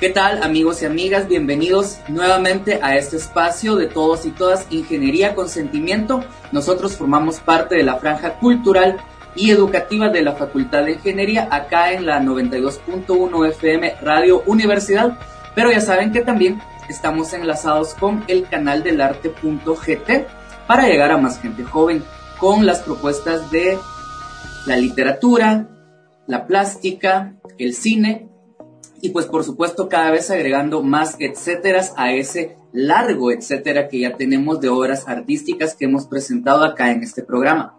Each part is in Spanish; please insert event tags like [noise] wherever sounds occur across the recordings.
¿Qué tal amigos y amigas? Bienvenidos nuevamente a este espacio de todos y todas Ingeniería con Sentimiento. Nosotros formamos parte de la franja cultural y educativa de la Facultad de Ingeniería acá en la 92.1 FM Radio Universidad, pero ya saben que también estamos enlazados con el canal del arte.gt para llegar a más gente joven con las propuestas de la literatura, la plástica, el cine y pues por supuesto cada vez agregando más etcéteras a ese largo etcétera que ya tenemos de obras artísticas que hemos presentado acá en este programa.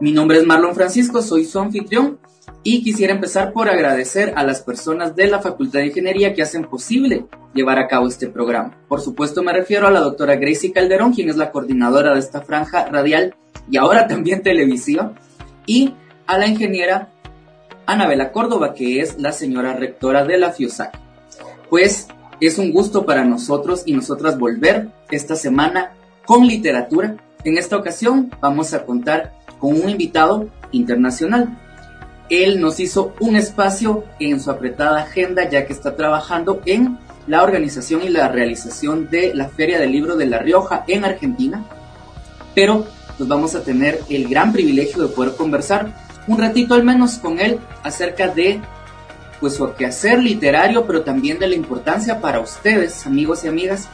Mi nombre es Marlon Francisco, soy su anfitrión y quisiera empezar por agradecer a las personas de la Facultad de Ingeniería que hacen posible llevar a cabo este programa. Por supuesto me refiero a la doctora Gracie Calderón, quien es la coordinadora de esta franja radial y ahora también televisiva, y a la ingeniera Anabela Córdoba, que es la señora rectora de la FIUSAC. Pues es un gusto para nosotros y nosotras volver esta semana con literatura. En esta ocasión vamos a contar con un invitado internacional. Él nos hizo un espacio en su apretada agenda ya que está trabajando en la organización y la realización de la Feria del Libro de La Rioja en Argentina. Pero pues vamos a tener el gran privilegio de poder conversar un ratito al menos con él acerca de pues su quehacer literario, pero también de la importancia para ustedes, amigos y amigas,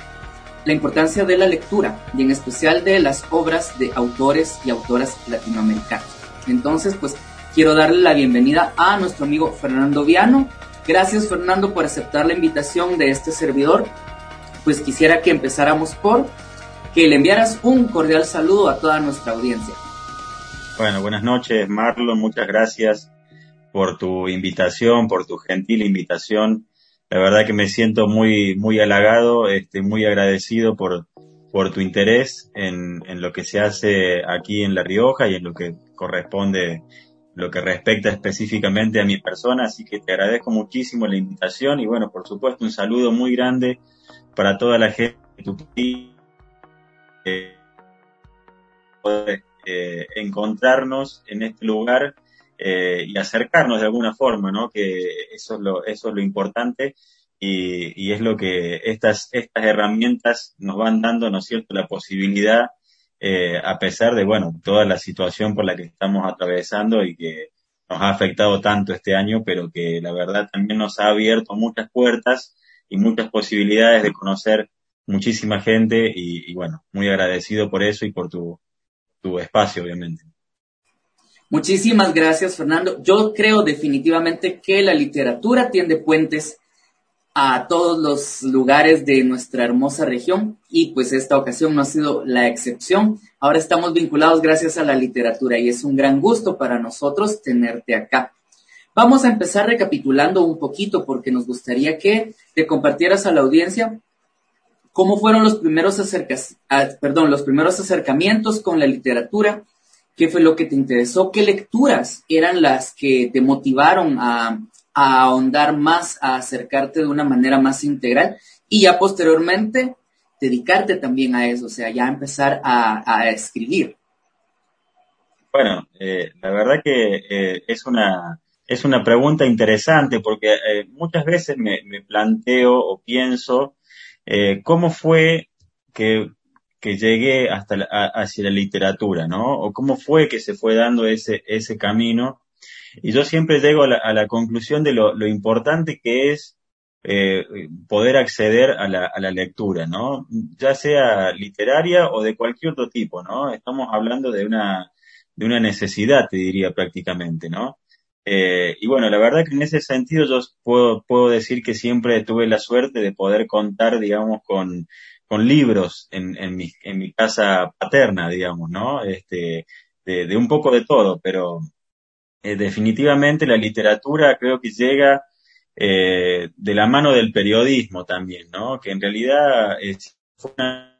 la importancia de la lectura y en especial de las obras de autores y autoras latinoamericanos. Entonces, pues quiero darle la bienvenida a nuestro amigo Fernando Viano. Gracias Fernando por aceptar la invitación de este servidor. Pues quisiera que empezáramos por que le enviaras un cordial saludo a toda nuestra audiencia. Bueno, buenas noches, Marlon. Muchas gracias por tu invitación, por tu gentil invitación. La verdad que me siento muy, muy halagado, este, muy agradecido por, por tu interés en, en lo que se hace aquí en La Rioja y en lo que corresponde, lo que respecta específicamente a mi persona. Así que te agradezco muchísimo la invitación y bueno, por supuesto, un saludo muy grande para toda la gente de tu país. Eh, eh, encontrarnos en este lugar eh, y acercarnos de alguna forma, ¿no? Que eso es lo, eso es lo importante y, es lo que estas, estas herramientas nos van dando, ¿no es cierto?, la posibilidad, eh, a pesar de, bueno, toda la situación por la que estamos atravesando y que nos ha afectado tanto este año, pero que la verdad también nos ha abierto muchas puertas y muchas posibilidades de conocer muchísima gente y, y bueno, muy agradecido por eso y por tu, tu espacio, obviamente. Muchísimas gracias, Fernando. Yo creo definitivamente que la literatura tiende puentes a todos los lugares de nuestra hermosa región y pues esta ocasión no ha sido la excepción. Ahora estamos vinculados gracias a la literatura y es un gran gusto para nosotros tenerte acá. Vamos a empezar recapitulando un poquito porque nos gustaría que te compartieras a la audiencia cómo fueron los primeros, ah, perdón, los primeros acercamientos con la literatura, qué fue lo que te interesó, qué lecturas eran las que te motivaron a, ahondar más, a acercarte de una manera más integral y ya posteriormente dedicarte también a eso, o sea, ya empezar a, escribir. Bueno, eh, la verdad que eh, es una es una pregunta interesante porque eh, muchas veces me, planteo o pienso eh, ¿Cómo fue que, que llegué hasta hacia la literatura, ¿no? O cómo fue que se fue dando ese, ese camino. Y yo siempre llego a la, conclusión de lo, importante que es eh, poder acceder a la, a la lectura, ¿no? Ya sea literaria o de cualquier otro tipo, ¿no? Estamos hablando de una, de una necesidad, te diría prácticamente, ¿no? Eh, y bueno, la verdad que en ese sentido yo puedo, puedo decir que siempre tuve la suerte de poder contar, digamos, con, con libros en, en, mi, en mi casa paterna, digamos, ¿no? Este, de, un poco de todo, pero eh, definitivamente la literatura creo que llega eh, de la mano del periodismo también, ¿no? Que en realidad es una,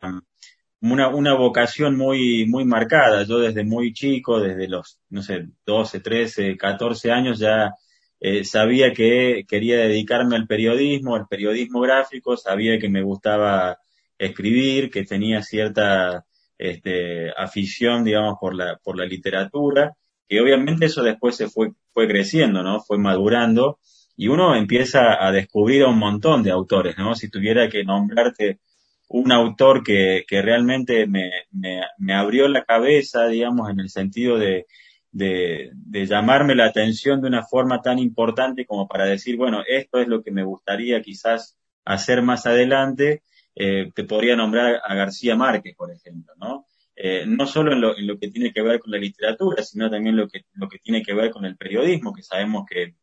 una, una vocación muy, muy marcada. Yo desde muy chico, desde los, no sé, 12, 13, 14 años ya eh, sabía que quería dedicarme al periodismo, al periodismo gráfico, sabía que me gustaba escribir, que tenía cierta este, afición, digamos, por la, por la literatura, que obviamente eso después se fue, fue creciendo, ¿no? Fue madurando y uno empieza a descubrir a un montón de autores, ¿no? Si tuviera que nombrarte un autor que, que realmente me, me, me, abrió la cabeza, digamos, en el sentido de, de, de, llamarme la atención de una forma tan importante como para decir, bueno, esto es lo que me gustaría quizás hacer más adelante, eh, te podría nombrar a García Márquez, por ejemplo, ¿no? Eh, no solo en lo, en lo, que tiene que ver con la literatura, sino también lo que, lo que tiene que ver con el periodismo, que sabemos que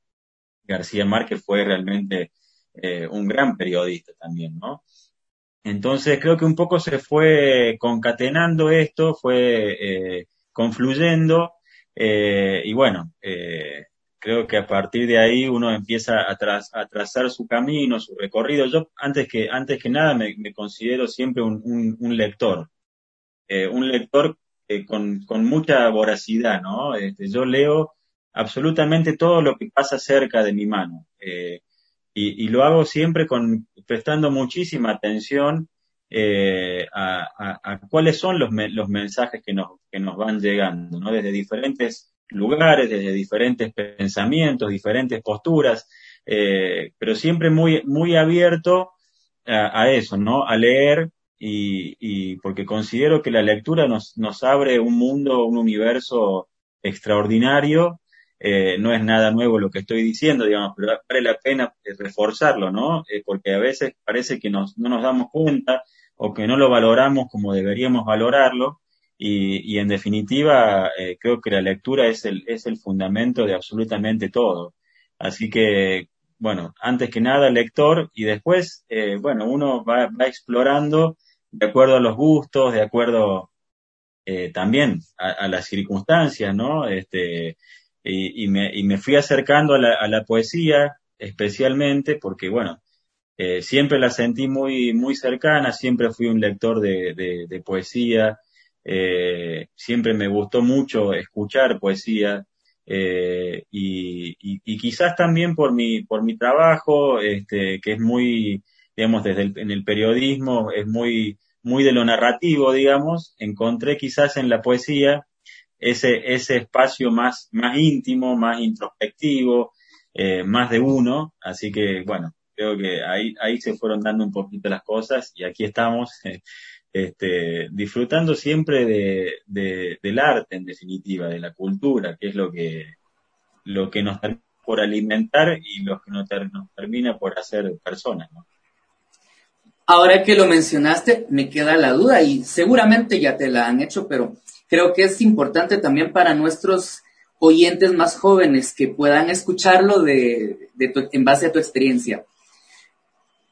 García Márquez fue realmente eh, un gran periodista también, ¿no? Entonces creo que un poco se fue concatenando esto, fue eh, confluyendo eh, y bueno, eh, creo que a partir de ahí uno empieza a, trazar su camino, su recorrido. Yo antes que, antes que nada me, me considero siempre un, un, un lector, eh, un lector con, con, mucha voracidad, ¿no? Este, yo leo absolutamente todo lo que pasa cerca de mi mano. Eh, y, y, lo hago siempre con, prestando muchísima atención eh, a, a, a, cuáles son los, me, los mensajes que nos, que nos van llegando, ¿no? Desde diferentes lugares, desde diferentes pensamientos, diferentes posturas, eh, pero siempre muy, muy abierto a, a, eso, ¿no? A leer y, y porque considero que la lectura nos, nos abre un mundo, un universo extraordinario eh, no es nada nuevo lo que estoy diciendo, digamos, pero vale la pena reforzarlo, ¿no? Eh, porque a veces parece que nos, no nos damos cuenta o que no lo valoramos como deberíamos valorarlo y, y en definitiva eh, creo que la lectura es el, es el fundamento de absolutamente todo. Así que, bueno, antes que nada lector y después, eh, bueno, uno va, va explorando de acuerdo a los gustos, de acuerdo eh, también a, a, las circunstancias, ¿no? Este, y, me, y me fui acercando a la, a la poesía especialmente porque, bueno, eh, siempre la sentí muy, muy cercana, siempre fui un lector de, de, de poesía, eh, siempre me gustó mucho escuchar poesía, eh, y, y, quizás también por mi, por mi trabajo, este, que es muy, digamos, desde el, en el periodismo, es muy, muy de lo narrativo, digamos, encontré quizás en la poesía ese, ese espacio más, más íntimo, más introspectivo, eh, más de uno, así que bueno, creo que ahí, ahí se fueron dando un poquito las cosas y aquí estamos [laughs] este, disfrutando siempre de, de, del arte en definitiva, de la cultura, que es lo que, lo que nos termina por alimentar y lo que nos, nos termina por hacer personas. Ahora que lo mencionaste, me queda la duda y seguramente ya te la han hecho, pero creo que es importante también para nuestros oyentes más jóvenes que puedan escucharlo de, de tu, en base a tu experiencia.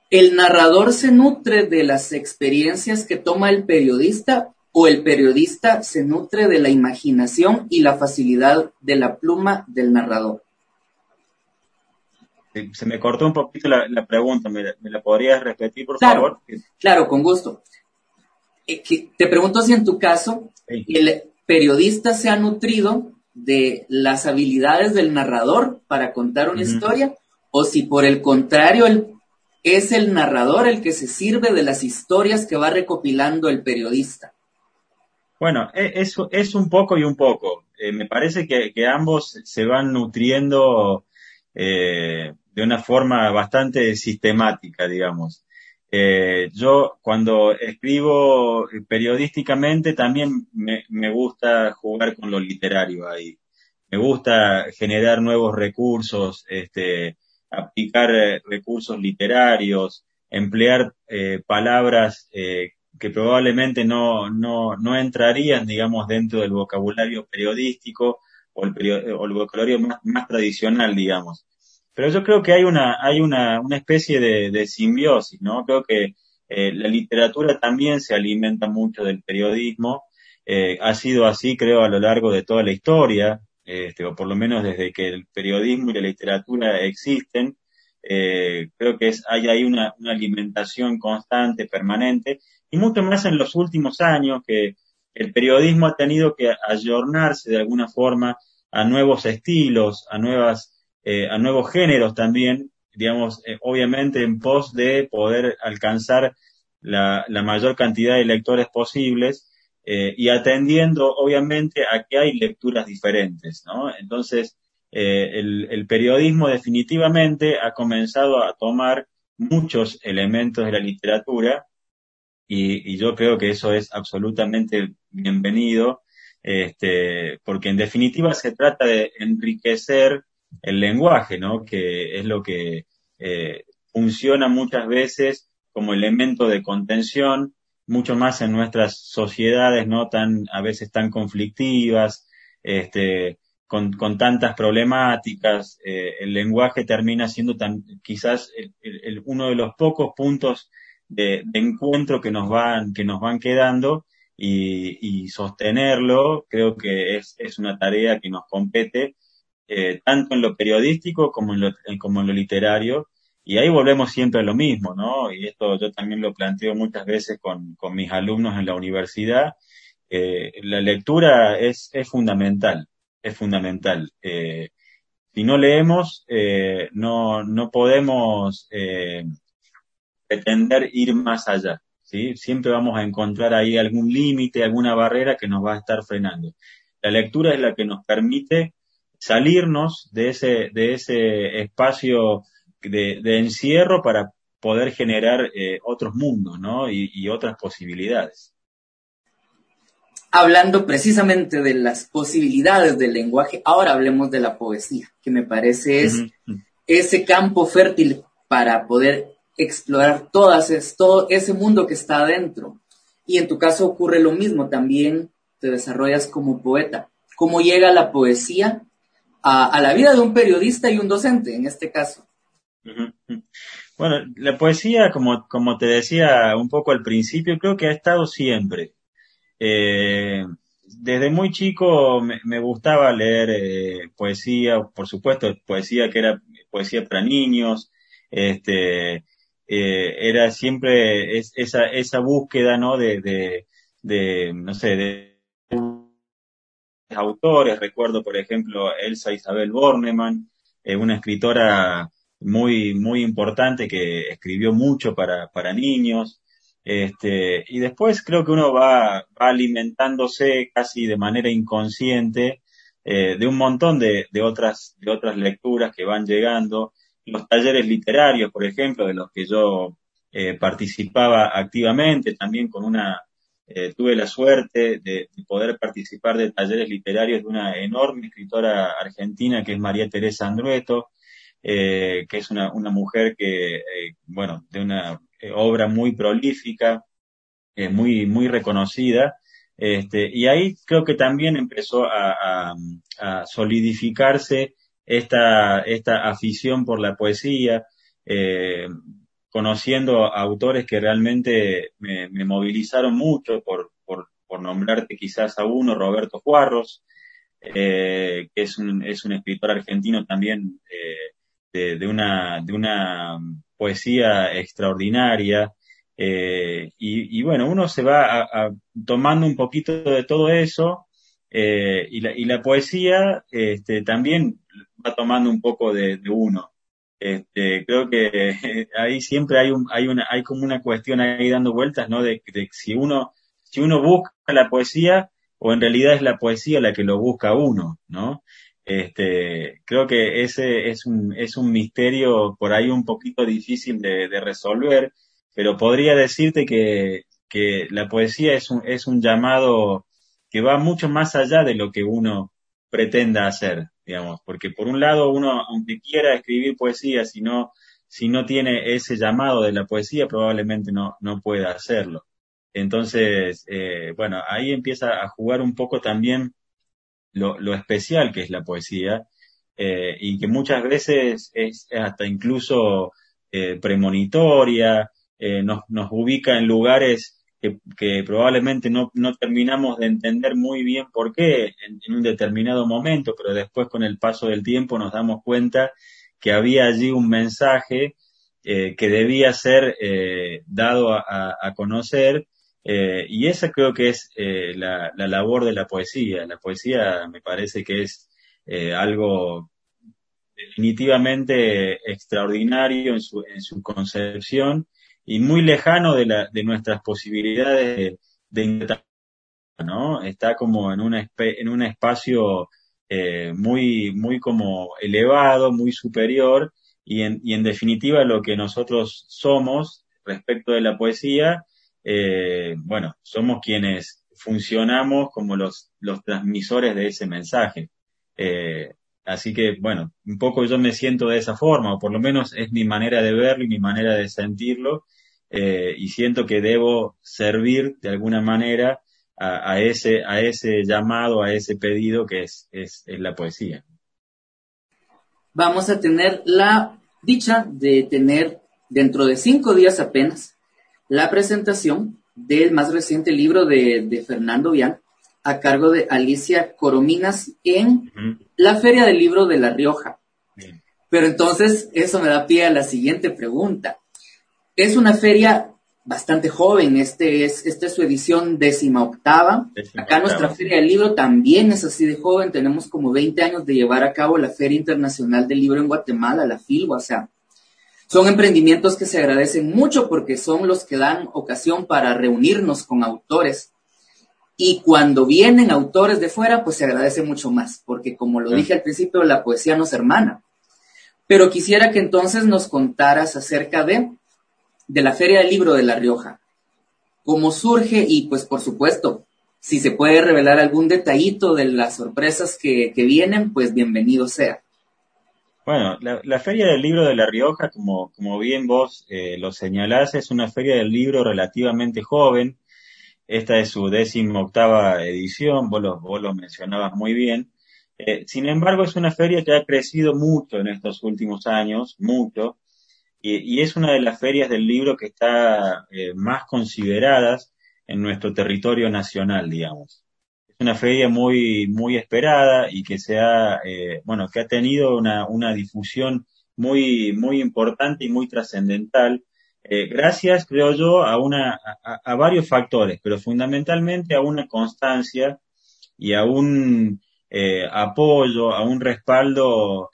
¿El narrador se nutre de las experiencias que toma el periodista o el periodista se nutre de la imaginación y la facilidad de la pluma del narrador? Se me cortó un poquito la, la pregunta, ¿Me, ¿Me, la podrías repetir, por claro, favor? Claro, con gusto. Eh, te pregunto si en tu caso sí. el periodista se ha nutrido de las habilidades del narrador para contar una uh -huh. historia o si por el contrario el, es el narrador el que se sirve de las historias que va recopilando el periodista. Bueno, es, es un poco y un poco. Eh, me parece que, que, ambos se van nutriendo eh, de una forma bastante sistemática, digamos. Eh, yo cuando escribo periodísticamente también me, gusta jugar con lo literario ahí. Me gusta generar nuevos recursos, este, aplicar eh, recursos literarios, emplear eh, palabras eh, que probablemente no, no, no entrarían, digamos, dentro del vocabulario periodístico o el, o el vocabulario más tradicional, digamos. Pero yo creo que hay una, hay una, una especie de, de simbiosis, ¿no? Creo que eh, la literatura también se alimenta mucho del periodismo. Eh, ha sido así, creo, a lo largo de toda la historia, este, o por lo menos desde que el periodismo y la literatura existen. Eh, creo que es, hay ahí una, una alimentación constante, permanente, y mucho más en los últimos años que el periodismo ha tenido que ayornarse de alguna forma a nuevos estilos, a nuevas eh, a nuevos géneros también, digamos, eh, obviamente en pos de poder alcanzar la, mayor cantidad de lectores posibles eh, y atendiendo obviamente a que hay lecturas diferentes, ¿no? Entonces, eh, el, periodismo definitivamente ha comenzado a tomar muchos elementos de la literatura y, yo creo que eso es absolutamente bienvenido, este, porque en definitiva se trata de enriquecer el lenguaje, ¿no? Que es lo que eh, funciona muchas veces como elemento de contención, mucho más en nuestras sociedades, ¿no? Tan, a veces tan conflictivas, este, con, con tantas problemáticas, eh, el lenguaje termina siendo tan, quizás el, uno de los pocos puntos de, encuentro que nos van, que nos van quedando y, y sostenerlo creo que es, es, una tarea que nos compete eh, tanto en lo periodístico como en lo, como en lo literario y ahí volvemos siempre a lo mismo, ¿no? Y esto yo también lo planteo muchas veces con, mis alumnos en la universidad. Eh, la lectura es, fundamental, es fundamental. Eh, si no leemos, eh, no, no podemos eh, pretender ir más allá. ¿sí? Siempre vamos a encontrar ahí algún límite, alguna barrera que nos va a estar frenando. La lectura es la que nos permite salirnos de ese, de ese espacio de, de encierro para poder generar eh, otros mundos ¿no? y, y otras posibilidades. Hablando precisamente de las posibilidades del lenguaje, ahora hablemos de la poesía, que me parece es ese campo fértil para poder explorar todas, todo ese mundo que está adentro. Y en tu caso ocurre lo mismo, también te desarrollas como poeta. ¿Cómo llega la poesía a, la vida de un periodista y un docente, en este caso? Bueno, la poesía, como, como te decía un poco al principio, creo que ha estado siempre. Eh, desde muy chico me, gustaba leer eh, poesía, por supuesto, poesía que era poesía para niños, este, eh, era siempre esa, esa búsqueda, ¿no? De, de, de, no sé, de autores, recuerdo, por ejemplo, Elsa Isabel Bornemann, una escritora muy, muy importante que escribió mucho para, para niños. Este, y después creo que uno va, alimentándose casi de manera inconsciente eh, de un montón de, de, otras, de otras lecturas que van llegando. Los talleres literarios, por ejemplo, de los que yo eh, participaba activamente, también con una, eh, tuve la suerte de, de, poder participar de talleres literarios de una enorme escritora argentina que es María Teresa Andrueto, eh, que es una, una mujer que, eh, bueno, de una obra muy prolífica, muy, muy reconocida. Este, y ahí creo que también empezó a, solidificarse esta, esta afición por la poesía, conociendo autores que realmente me, me movilizaron mucho, por, por, por, nombrarte quizás a uno, Roberto Juarros, eh, que es un, es un escritor argentino también eh, de, una, de una poesía extraordinaria. Eh, y, bueno, uno se va tomando un poquito de todo eso eh, y, la, y la poesía este, también va tomando un poco de, uno. Este, creo que [laughs] ahí siempre hay, un, hay, una, hay como una cuestión ahí dando vueltas, ¿no? De, de si uno, si uno busca la poesía o en realidad es la poesía la que lo busca uno, ¿no? Este, creo que ese es un, es un misterio por ahí un poquito difícil de, de resolver, pero podría decirte que, que la poesía es un, es un llamado que va mucho más allá de lo que uno pretenda hacer, digamos, porque por un lado uno, aunque quiera escribir poesía, si no, si no tiene ese llamado de la poesía, probablemente no, no pueda hacerlo. Entonces, eh, bueno, ahí empieza a jugar un poco también lo, lo especial que es la poesía eh, y que muchas veces es hasta incluso eh, premonitoria, eh, nos, nos ubica en lugares que, probablemente no, no, terminamos de entender muy bien por qué en, un determinado momento, pero después con el paso del tiempo nos damos cuenta que había allí un mensaje eh, que debía ser eh, dado a, a, conocer eh, y esa creo que es la, la, labor de la poesía. La poesía me parece que es algo definitivamente extraordinario en su, en su concepción y muy lejano de, la, de nuestras posibilidades de, de ¿no? Está como en, una en un espacio eh, muy, muy como elevado, muy superior, y en, y en definitiva lo que nosotros somos respecto de la poesía, eh, bueno, somos quienes funcionamos como los, los transmisores de ese mensaje. Eh, así que, bueno, un poco yo me siento de esa forma, o por lo menos es mi manera de verlo y mi manera de sentirlo, eh, y siento que debo servir de alguna manera a, ese, a ese llamado, a ese pedido que es, es, la poesía. Vamos a tener la dicha de tener dentro de cinco días apenas la presentación del más reciente libro de, Fernando Vian a cargo de Alicia Corominas en la Feria del Libro de La Rioja. Pero entonces eso me da pie a la siguiente pregunta. Es una feria bastante joven, este es, esta es su edición décima octava. Acá nuestra Feria del Libro también es así de joven, tenemos como 20 años de llevar a cabo la Feria Internacional del Libro en Guatemala, la FILGUA, o sea, son emprendimientos que se agradecen mucho porque son los que dan ocasión para reunirnos con autores. Y cuando vienen autores de fuera, pues se agradece mucho más, porque como lo dije al principio, la poesía nos hermana. Pero quisiera que entonces nos contaras acerca de, de la Feria del Libro de La Rioja, cómo surge y pues por supuesto, si se puede revelar algún detallito de las sorpresas que, que vienen, pues bienvenido sea. Bueno, la, Feria del Libro de La Rioja, como, como bien vos eh, lo señalás, es una feria del libro relativamente joven. Esta es su décimo octava edición, vos lo, vos lo mencionabas muy bien. Eh, sin embargo, es una feria que ha crecido mucho en estos últimos años, mucho, y, es una de las ferias del libro que está eh, más consideradas en nuestro territorio nacional, digamos una feria muy, muy esperada y que se ha, eh, bueno, que ha tenido una, una difusión muy, muy importante y muy trascendental, eh, gracias, creo yo, a una, a, varios factores, pero fundamentalmente a una constancia y a un eh, apoyo, a un respaldo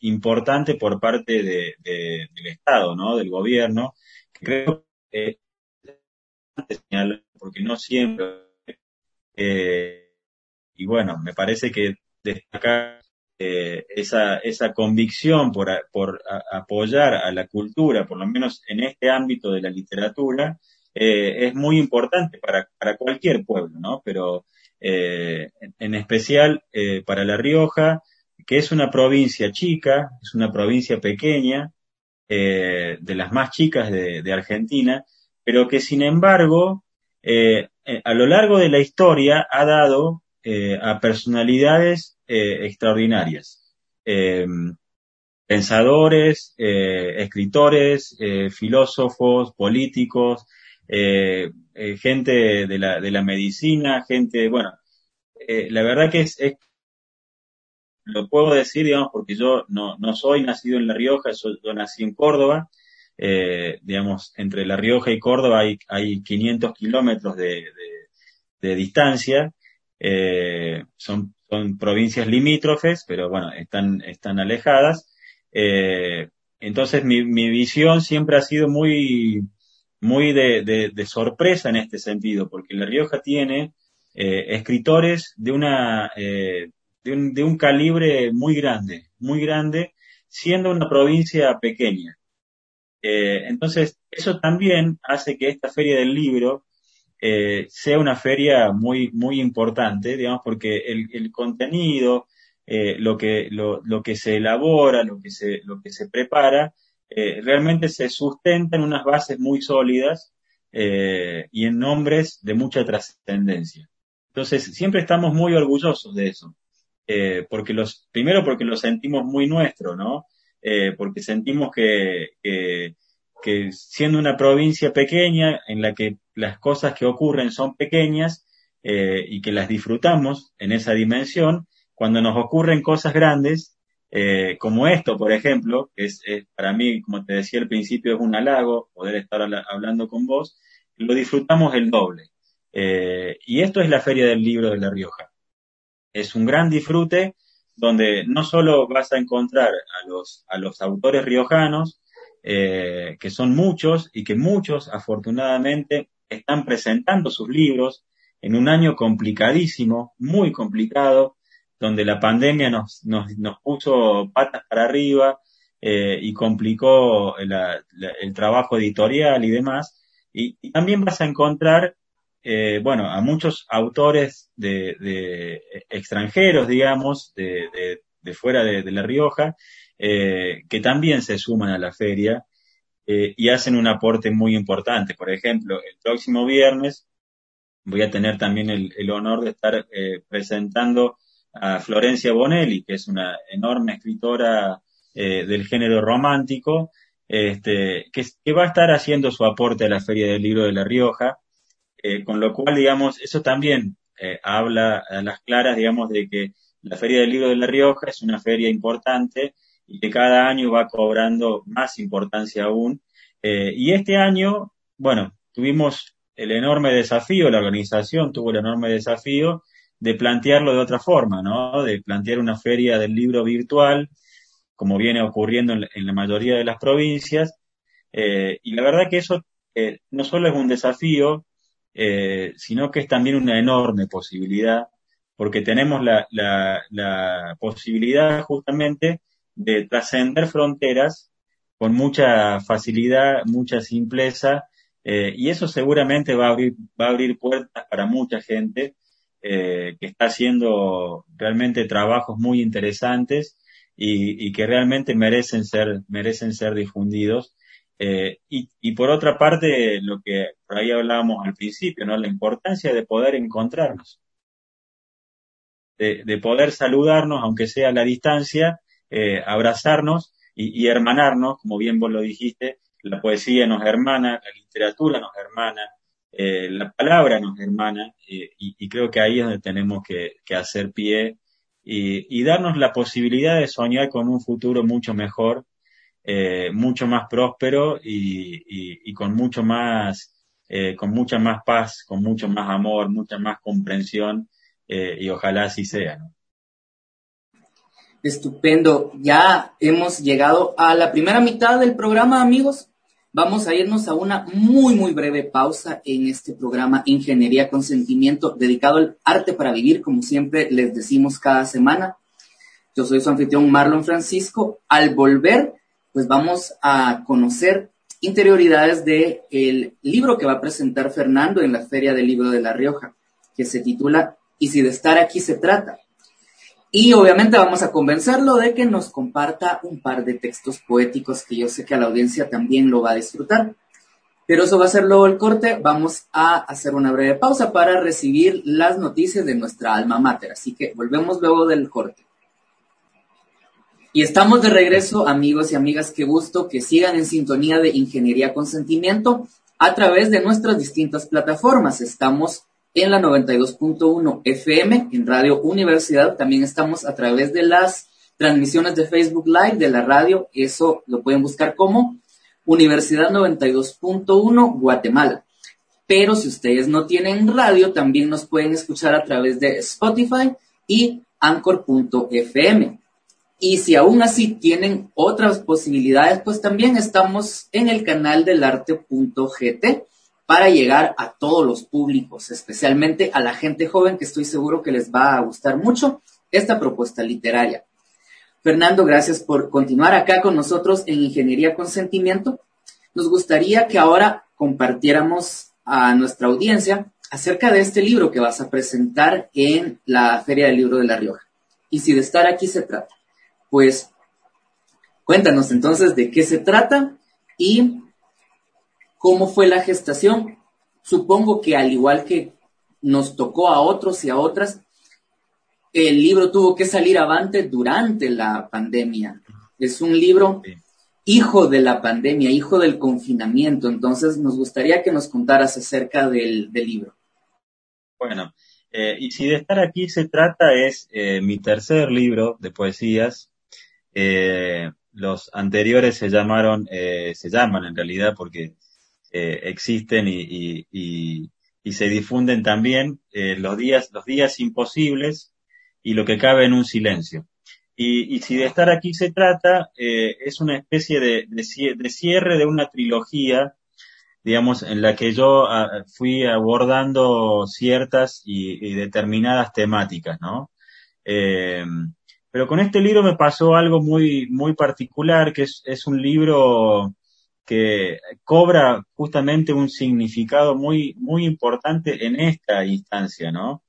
importante por parte de, del Estado, ¿no? Del gobierno, que creo que porque no siempre eh, y bueno, me parece que destacar eh, esa, esa convicción por, por apoyar a la cultura, por lo menos en este ámbito de la literatura, eh, es muy importante para, para cualquier pueblo, ¿no? Pero en, especial para La Rioja, que es una provincia chica, es una provincia pequeña, de las más chicas de, Argentina, pero que sin embargo eh, eh, a lo largo de la historia ha dado eh, a personalidades extraordinarias. pensadores, escritores, filósofos, políticos, gente de la, de la medicina, gente, bueno, la verdad que es, lo puedo decir, digamos, porque yo no, no soy nacido en La Rioja, yo nací en Córdoba, eh, digamos, entre La Rioja y Córdoba hay, hay 500 kilómetros de, de, distancia, eh, son, provincias limítrofes, pero bueno, están, están alejadas. Eh, entonces mi, mi visión siempre ha sido muy, muy de, de, sorpresa en este sentido, porque La Rioja tiene escritores de una, de, un, calibre muy grande, muy grande, siendo una provincia pequeña. Eh, entonces, eso también hace que esta feria del libro eh, sea una feria muy, muy importante, digamos, porque el, el contenido, eh, lo, que, lo, lo, que se elabora, lo que se, lo que se prepara, realmente se sustenta en unas bases muy sólidas y en nombres de mucha trascendencia. Entonces, siempre estamos muy orgullosos de eso. porque los, primero porque lo sentimos muy nuestro, ¿no? Eh, porque sentimos que, que, siendo una provincia pequeña, en la que las cosas que ocurren son pequeñas eh, y que las disfrutamos en esa dimensión, cuando nos ocurren cosas grandes, eh, como esto, por ejemplo, que es, para mí, como te decía al principio, es un halago poder estar hablando con vos, lo disfrutamos el doble. y esto es la Feria del Libro de La Rioja. Es un gran disfrute donde no solo vas a encontrar a los, a los autores riojanos, eh, que son muchos y que muchos afortunadamente están presentando sus libros en un año complicadísimo, muy complicado, donde la pandemia nos, nos, nos puso patas para arriba eh, y complicó el trabajo editorial y demás. Y, también vas a encontrar, eh, bueno, a muchos autores de, de extranjeros, digamos, de, de, fuera de, La Rioja, eh, que también se suman a la feria eh, y hacen un aporte muy importante. Por ejemplo, el próximo viernes voy a tener también el, honor de estar eh, presentando a Florencia Bonelli, que es una enorme escritora del género romántico, este, que, que, va a estar haciendo su aporte a la Feria del Libro de La Rioja, con lo cual, digamos, eso también habla a las claras, digamos, de que la Feria del Libro de La Rioja es una feria importante y que cada año va cobrando más importancia aún. y este año, bueno, tuvimos el enorme desafío, la organización tuvo el enorme desafío de plantearlo de otra forma, ¿no? De plantear una feria del libro virtual, como viene ocurriendo en, la mayoría de las provincias. Eh, y la verdad que eso eh, no solo es un desafío, eh, sino que es también una enorme posibilidad, porque tenemos la, la posibilidad justamente de trascender fronteras con mucha facilidad, mucha simpleza, y eso seguramente va a abrir, va a abrir puertas para mucha gente que está haciendo realmente trabajos muy interesantes y, que realmente merecen ser, merecen ser difundidos. Eh, y, y, por otra parte, lo que por ahí hablábamos al principio, ¿no? La importancia de poder encontrarnos, de, de poder saludarnos, aunque sea a la distancia, eh, abrazarnos y, hermanarnos, como bien vos lo dijiste, la poesía nos hermana, la literatura nos hermana, eh, la palabra nos hermana, y, y, creo que ahí es donde tenemos que, hacer pie y, darnos la posibilidad de soñar con un futuro mucho mejor, eh, mucho más próspero y, con mucho más, eh, con mucha más paz, con mucho más amor, mucha más comprensión eh, y ojalá así sea. Estupendo. Ya hemos llegado a la primera mitad del programa, amigos. Vamos a irnos a una muy, muy breve pausa en este programa Ingeniería con Sentimiento, dedicado al arte para vivir, como siempre les decimos cada semana. Yo soy su anfitrión Marlon Francisco. Al volver, pues vamos a conocer interioridades del el libro que va a presentar Fernando en la Feria del Libro de La Rioja, que se titula Y si de estar aquí se trata. Y obviamente vamos a convencerlo de que nos comparta un par de textos poéticos que yo sé que a la audiencia también lo va a disfrutar. Pero eso va a ser luego el corte. Vamos a hacer una breve pausa para recibir las noticias de nuestra alma mater. Así que volvemos luego del corte. Y estamos de regreso, amigos y amigas. Qué gusto que sigan en sintonía de Ingeniería con Sentimiento a través de nuestras distintas plataformas. Estamos en la 92.1 FM en Radio Universidad. También estamos a través de las transmisiones de Facebook Live de la radio. Eso lo pueden buscar como Universidad 92.1 Guatemala. Pero si ustedes no tienen radio, también nos pueden escuchar a través de Spotify y Anchor.fm. Y si aún así tienen otras posibilidades, pues también estamos en el canal del arte.gt para llegar a todos los públicos, especialmente a la gente joven que estoy seguro que les va a gustar mucho esta propuesta literaria. Fernando, gracias por continuar acá con nosotros en Ingeniería con Sentimiento. Nos gustaría que ahora compartiéramos a nuestra audiencia acerca de este libro que vas a presentar en la Feria del Libro de La Rioja. Y si de estar aquí se trata, pues cuéntanos entonces de qué se trata y ¿Cómo fue la gestación? Supongo que al igual que nos tocó a otros y a otras, el libro tuvo que salir avante durante la pandemia. Es un libro hijo de la pandemia, hijo del confinamiento. Entonces, nos gustaría que nos contaras acerca del, libro. Bueno, eh, y si de estar aquí se trata, es eh, mi tercer libro de poesías. Eh, los anteriores se llamaron, se llaman en realidad porque eh, existen y, y, y, se difunden también eh, los días, los días imposibles y lo que cabe en un silencio. Y, si de estar aquí se trata, eh, es una especie de, de, cierre de una trilogía, digamos, en la que yo ah, fui abordando ciertas y, determinadas temáticas, ¿no? Pero con este libro me pasó algo muy, muy particular, que es, es un libro que cobra justamente un significado muy, muy importante en esta instancia, ¿no?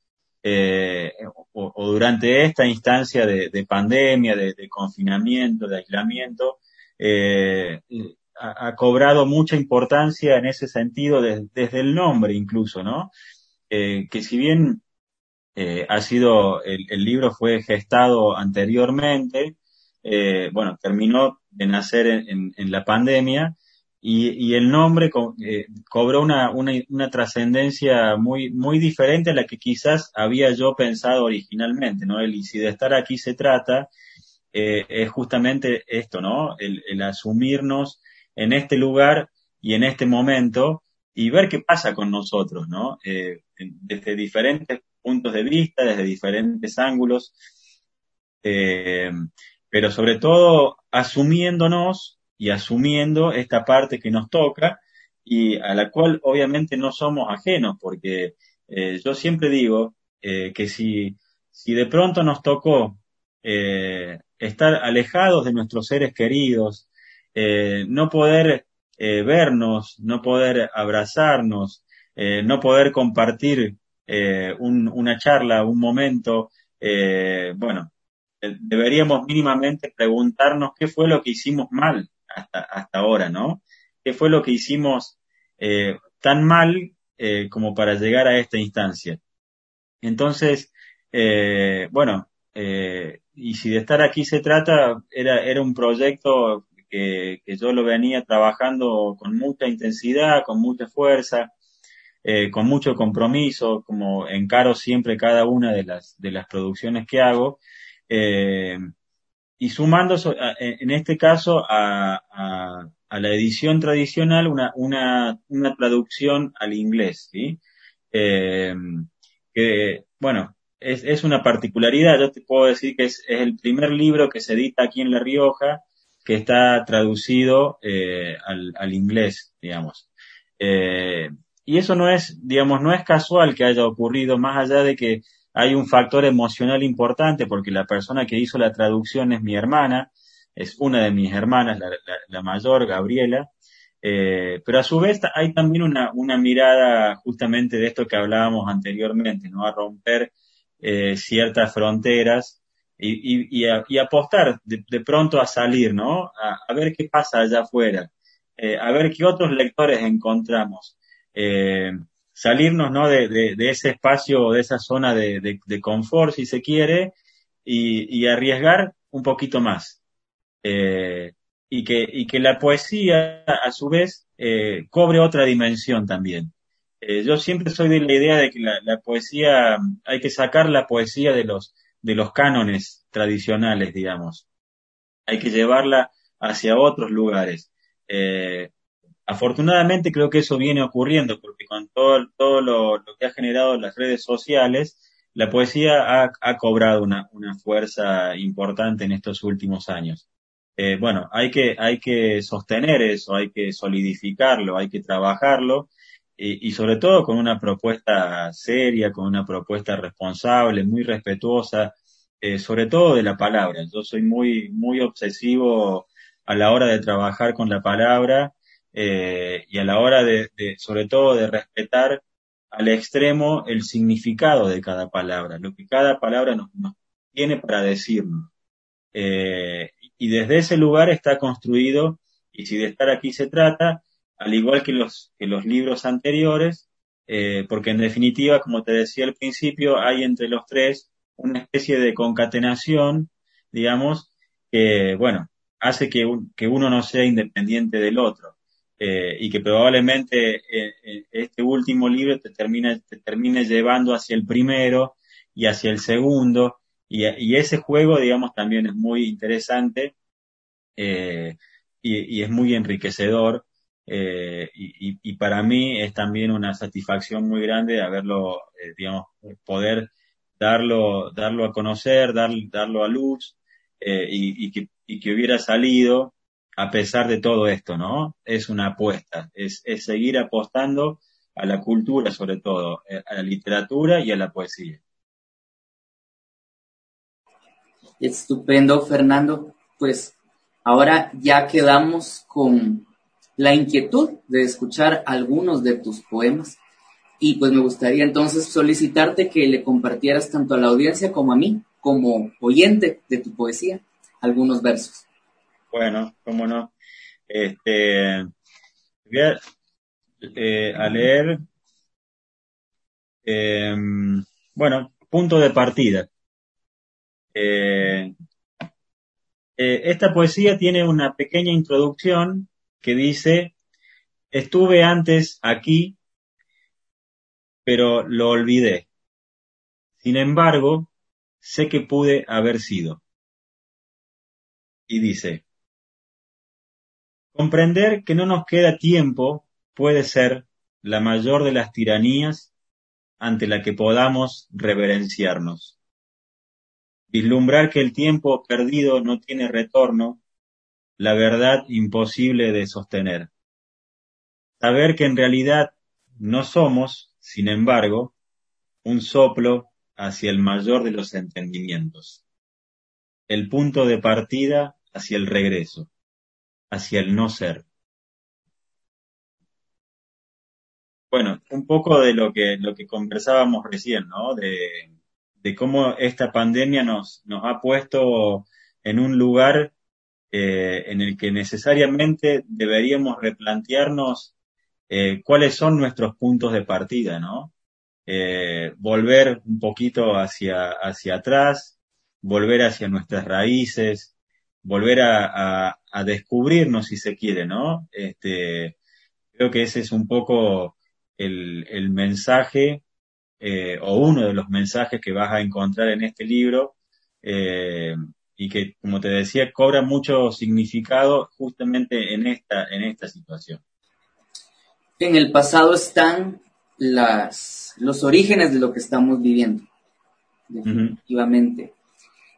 Eh, o, durante esta instancia de, pandemia, de, confinamiento, de aislamiento, eh, ha, cobrado mucha importancia en ese sentido desde el nombre incluso, ¿no? Eh, que si bien ha sido, el, libro fue gestado anteriormente, bueno, terminó de nacer en la pandemia, y, el nombre eh, cobró una, una, trascendencia muy, muy diferente a la que quizás había yo pensado originalmente, ¿no? y si de estar aquí se trata, eh, es justamente esto, ¿no? El, asumirnos en este lugar y en este momento y ver qué pasa con nosotros, ¿no? Eh, desde diferentes puntos de vista, desde diferentes ángulos, pero sobre todo asumiéndonos y asumiendo esta parte que nos toca y a la cual obviamente no somos ajenos, porque eh, yo siempre digo eh, que si, si de pronto nos tocó eh, estar alejados de nuestros seres queridos, no poder vernos, no poder abrazarnos, no poder compartir una charla, un momento, bueno, deberíamos mínimamente preguntarnos qué fue lo que hicimos mal hasta, hasta ahora, ¿no? ¿Qué fue lo que hicimos eh, tan mal eh, como para llegar a esta instancia? Entonces, eh, bueno, y si de estar aquí se trata, era, era un proyecto que, que yo lo venía trabajando con mucha intensidad, con mucha fuerza, con mucho compromiso, como encaro siempre cada una de las, de las producciones que hago. Eh, y sumando en este caso a, la edición tradicional una, una, una, traducción al inglés, ¿sí? Eh, que, bueno, es, es, una particularidad, yo te puedo decir que es, es, el primer libro que se edita aquí en La Rioja que está traducido eh, al, al, inglés, digamos. Eh, y eso no es, digamos, no es casual que haya ocurrido, más allá de que hay un factor emocional importante porque la persona que hizo la traducción es mi hermana, es una de mis hermanas, la, mayor, Gabriela, eh, pero a su vez hay también una, mirada justamente de esto que hablábamos anteriormente, ¿no? A romper eh, ciertas fronteras y, apostar de, pronto a salir, ¿no? A, ver qué pasa allá afuera, eh, a ver qué otros lectores encontramos. Salirnos ¿no? de, de, ese espacio, de esa zona de, de confort, si se quiere, y, y, arriesgar un poquito más. Eh, y, que, y que la poesía, a su vez, eh, cobre otra dimensión también. Eh, yo siempre soy de la idea de que la, la, poesía, hay que sacar la poesía de los, de los cánones tradicionales, digamos. Hay que llevarla hacia otros lugares. Eh, Afortunadamente creo que eso viene ocurriendo porque con todo, todo lo, que ha generado las redes sociales, la poesía ha, cobrado una, fuerza importante en estos últimos años. Eh, bueno, hay que, hay que sostener eso, hay que solidificarlo, hay que trabajarlo y, sobre todo con una propuesta seria, con una propuesta responsable, muy respetuosa, eh, sobre todo de la palabra. Yo soy muy, muy obsesivo a la hora de trabajar con la palabra eh, y a la hora de, sobre todo, de respetar al extremo el significado de cada palabra, lo que cada palabra nos, tiene para decirnos. Eh, y desde ese lugar está construido, y si de estar aquí se trata, al igual que los, que los libros anteriores, eh, porque en definitiva, como te decía al principio, hay entre los tres una especie de concatenación, digamos, que, bueno, hace que, que uno no sea independiente del otro. Eh, y que probablemente eh, eh, este último libro te termine, te termine llevando hacia el primero y hacia el segundo, y, y ese juego, digamos, también es muy interesante y, y, es muy enriquecedor. Y, y, para mí es también una satisfacción muy grande haberlo, digamos, poder darlo, darlo a conocer, dar, darlo a luz y, que, y que hubiera salido a pesar de todo esto, ¿no? Es una apuesta, es, seguir apostando a la cultura sobre todo, eh, a la literatura y a la poesía. Estupendo, Fernando. Pues ahora ya quedamos con la inquietud de escuchar algunos de tus poemas. Y pues me gustaría entonces solicitarte que le compartieras tanto a la audiencia como a mí, como oyente de tu poesía, algunos versos. Bueno, cómo no. Este, voy a, eh, leer, em, bueno, punto de partida. Eh, eh, esta poesía tiene una pequeña introducción que dice, estuve antes aquí, pero lo olvidé. Sin embargo, sé que pude haber sido. Y dice, comprender que no nos queda tiempo puede ser la mayor de las tiranías ante la que podamos reverenciarnos. Vislumbrar que el tiempo perdido no tiene retorno la verdad imposible de sostener. Saber que en realidad no somos, sin embargo, un soplo hacia el mayor de los entendimientos, el punto de partida hacia el regreso, hacia el no ser. Bueno, un poco de lo que, lo que conversábamos recién, ¿no? De, de cómo esta pandemia nos, nos ha puesto en un lugar eh, en el que necesariamente deberíamos replantearnos eh, cuáles son nuestros puntos de partida, ¿no? Eh, volver un poquito hacia, hacia atrás, volver hacia nuestras raíces, volver a, a, descubrirnos si se quiere, ¿no? Este, creo que ese es un poco el, el mensaje o uno de los mensajes que vas a encontrar en este libro y que, como te decía, cobra mucho significado justamente en esta, en esta situación. En el pasado están las, los orígenes de lo que estamos viviendo, definitivamente.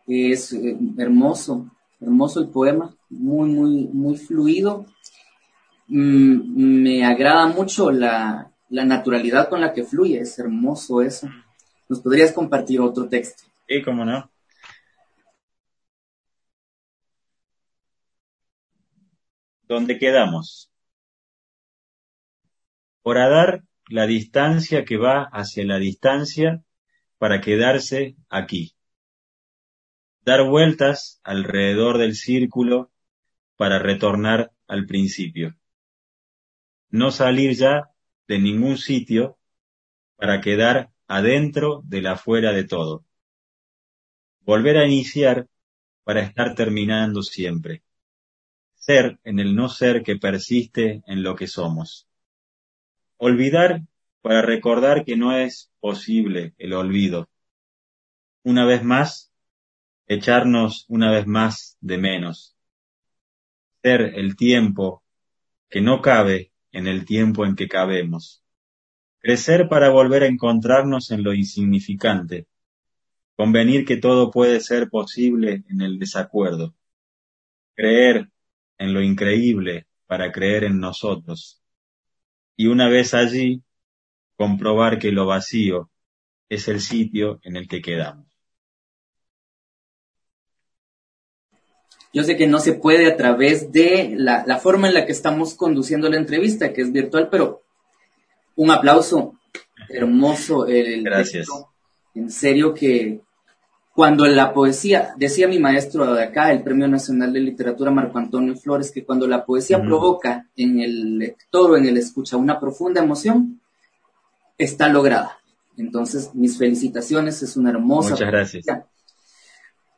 Es eh, hermoso, hermoso el poema, muy, muy, muy fluido. Mm, me agrada mucho la, la naturalidad con la que fluye, es hermoso eso. ¿Nos podrías compartir otro texto? Sí, cómo no. ¿Dónde quedamos. dar la distancia que va hacia la distancia para quedarse aquí. Dar vueltas alrededor del círculo para retornar al principio. No salir ya de ningún sitio para quedar adentro de la de todo. Volver a iniciar para estar terminando siempre ser en el no ser que persiste en lo que somos. Olvidar para recordar que no es posible el olvido. Una vez más, echarnos una vez más de menos. Ser el tiempo que no cabe en el tiempo en que cabemos. Crecer para volver a encontrarnos en lo insignificante. Convenir que todo puede ser posible en el desacuerdo. Creer en lo increíble para creer en nosotros. Y una vez allí, comprobar que lo vacío es el sitio en el que quedamos. Yo sé que no se puede a través de la, forma en la que estamos conduciendo la entrevista, que es virtual, pero un aplauso hermoso. El, Gracias. En serio que cuando la poesía, decía mi maestro de acá, el Premio Nacional de Literatura Marco Antonio Flores, que cuando la poesía provoca en el lector o en el escucha una profunda emoción, está lograda. Entonces, mis felicitaciones, es una hermosa. Muchas gracias.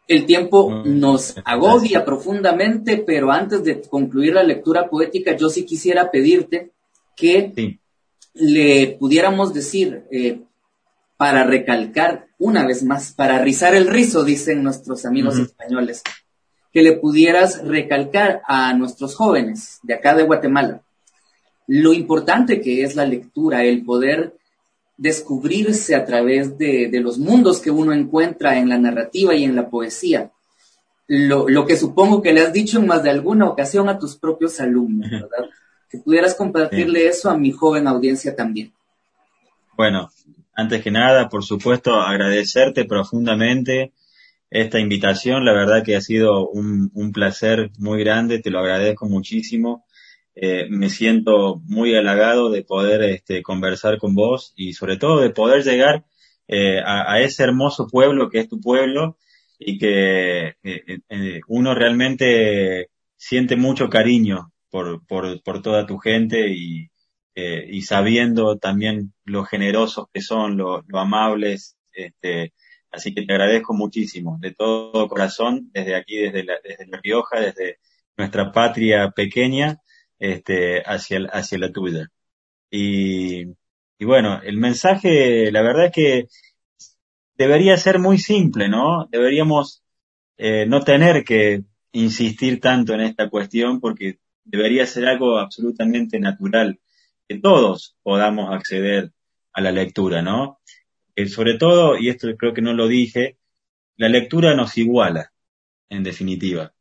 El tiempo nos agobia profundamente, pero antes de concluir la lectura poética, yo sí quisiera pedirte que le pudiéramos decir, eh, para recalcar una vez más, para rizar el rizo, dicen nuestros amigos españoles, que le pudieras recalcar a nuestros jóvenes de acá de Guatemala lo importante que es la lectura, el poder descubrirse a través de, los mundos que uno encuentra en la narrativa y en la poesía. Lo, lo, que supongo que le has dicho en más de alguna ocasión a tus propios alumnos, ¿verdad? Que pudieras compartirle eso a mi joven audiencia también. Bueno, antes que nada, por supuesto, agradecerte profundamente esta invitación. La verdad que ha sido un, un placer muy grande, te lo agradezco muchísimo. Eh, me siento muy halagado de poder este, conversar con vos y sobre todo de poder llegar eh, a, ese hermoso pueblo que es tu pueblo y que eh, eh uno realmente siente mucho cariño por, por, por toda tu gente y, eh, y sabiendo también lo generosos que son, lo, lo amables, este, así que te agradezco muchísimo, de todo corazón, desde aquí, desde la, desde la Rioja, desde nuestra patria pequeña, este, hacia, hacia la tuya. Y, y bueno, el mensaje, la verdad es que debería ser muy simple, ¿no? Deberíamos eh, no tener que insistir tanto en esta cuestión porque debería ser algo absolutamente natural que todos podamos acceder a la lectura, ¿no? Eh, sobre todo, y esto creo que no lo dije, la lectura nos iguala, en definitiva,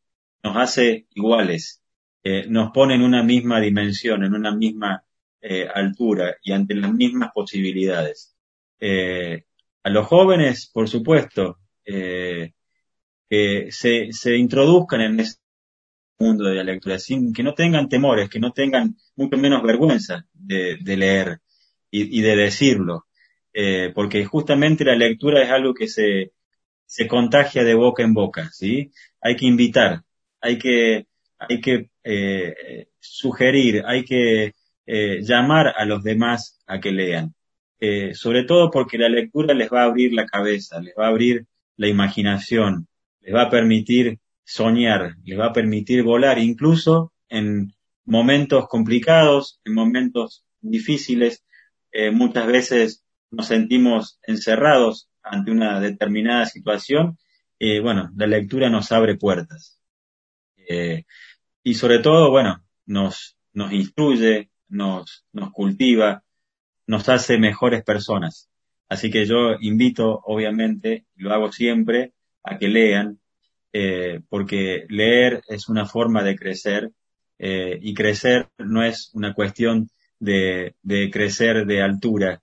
nos hace iguales, eh, nos pone en una misma dimensión, en una misma eh, altura y ante las mismas posibilidades. Eh, a los jóvenes, por supuesto, que se, se introduzcan en ese mundo de la lectura, sin que no tengan temores, que no tengan mucho menos vergüenza de, de leer y, de decirlo, porque justamente la lectura es algo que se, se contagia de boca en boca, ¿sí? Hay que invitar, hay que, hay que eh, sugerir, hay que eh, llamar a los demás a que lean. Eh, sobre todo porque la lectura les va a abrir la cabeza, les va a abrir la imaginación, les va a permitir soñar, les va a permitir volar, incluso en momentos complicados, en momentos difíciles, eh, muchas veces nos sentimos encerrados ante una determinada situación, eh, bueno, la lectura nos abre puertas. Eh, y sobre todo, bueno, nos, nos instruye, nos, nos cultiva, nos hace mejores personas. Así que yo invito, obviamente, lo hago siempre, a que lean, eh, porque leer es una forma de crecer eh, y crecer no es una cuestión de, de crecer de altura,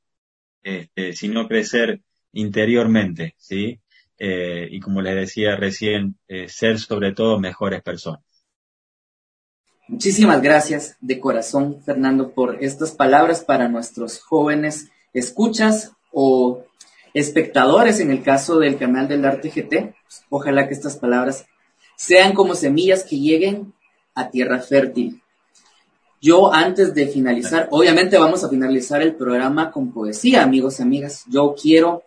este, sino crecer interiormente, ¿sí? Eh, y como les decía recién, eh, ser sobre todo mejores personas. Muchísimas gracias de corazón, Fernando, por estas palabras para nuestros jóvenes escuchas o espectadores en el caso del canal del Arte GT. Ojalá que estas palabras sean como semillas que lleguen a tierra fértil. Yo antes de finalizar, obviamente vamos a finalizar el programa con poesía, amigos y amigas. Yo quiero,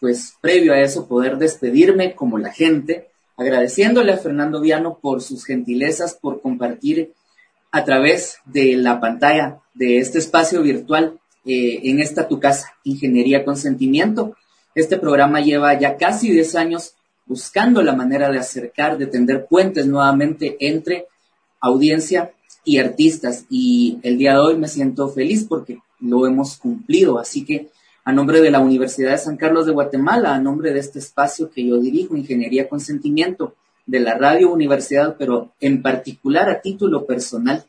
pues previo a eso, poder despedirme como la gente, agradeciéndole a Fernando Viano por sus gentilezas, por compartir a través de la pantalla de este espacio virtual eh, en esta tu casa, Ingeniería con Sentimiento. Este programa lleva ya casi 10 años buscando la manera de acercar, de tender puentes nuevamente entre audiencia y artistas. Y el día de hoy me siento feliz porque lo hemos cumplido. Así que a nombre de la Universidad de San Carlos de Guatemala, a nombre de este espacio que yo dirijo, Ingeniería con Sentimiento, de la Radio Universidad, pero en particular a título personal,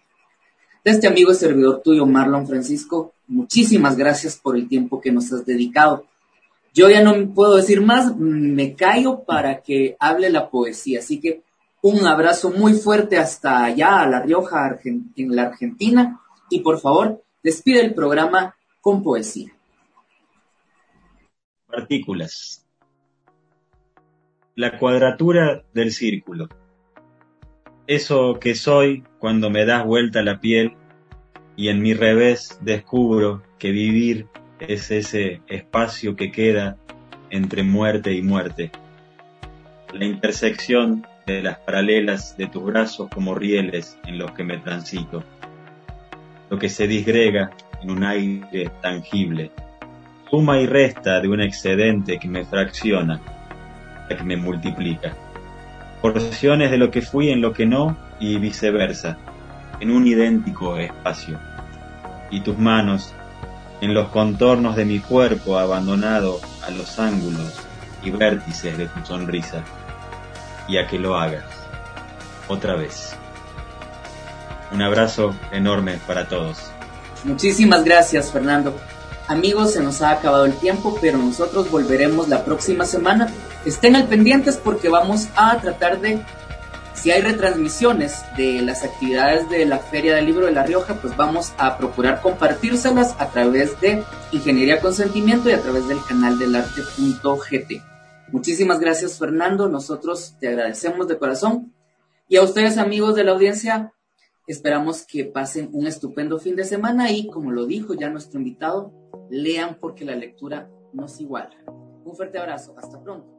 de este amigo y servidor tuyo, Marlon Francisco, muchísimas gracias por el tiempo que nos has dedicado. Yo ya no puedo decir más, me callo para que hable la poesía. Así que un abrazo muy fuerte hasta allá, a La Rioja, en la Argentina. Y por favor, despide el programa con poesía. Partículas. La cuadratura del círculo. Eso que soy cuando me das vuelta la piel y en mi revés descubro que vivir es ese espacio que queda entre muerte y muerte. La intersección de las paralelas de tus brazos como rieles en los que me transito. Lo que se disgrega en un aire tangible. Suma y resta de un excedente que me fracciona, que me multiplica. Porciones de lo que fui en lo que no y viceversa, en un idéntico espacio. Y tus manos en los contornos de mi cuerpo abandonado a los ángulos y vértices de tu sonrisa, y a que lo hagas otra vez. Un abrazo enorme para todos. Muchísimas gracias, Fernando. Amigos, se nos ha acabado el tiempo, pero nosotros volveremos la próxima semana. Estén al pendientes porque vamos a tratar de, si hay retransmisiones de las actividades de la Feria del Libro de La Rioja, pues vamos a procurar compartírselas a través de Ingeniería Consentimiento y a través del canal del arte.gt. Muchísimas gracias Fernando, nosotros te agradecemos de corazón. Y a ustedes amigos de la audiencia, esperamos que pasen un estupendo fin de semana y como lo dijo ya nuestro invitado, lean porque la lectura nos iguala. Un fuerte abrazo, hasta pronto.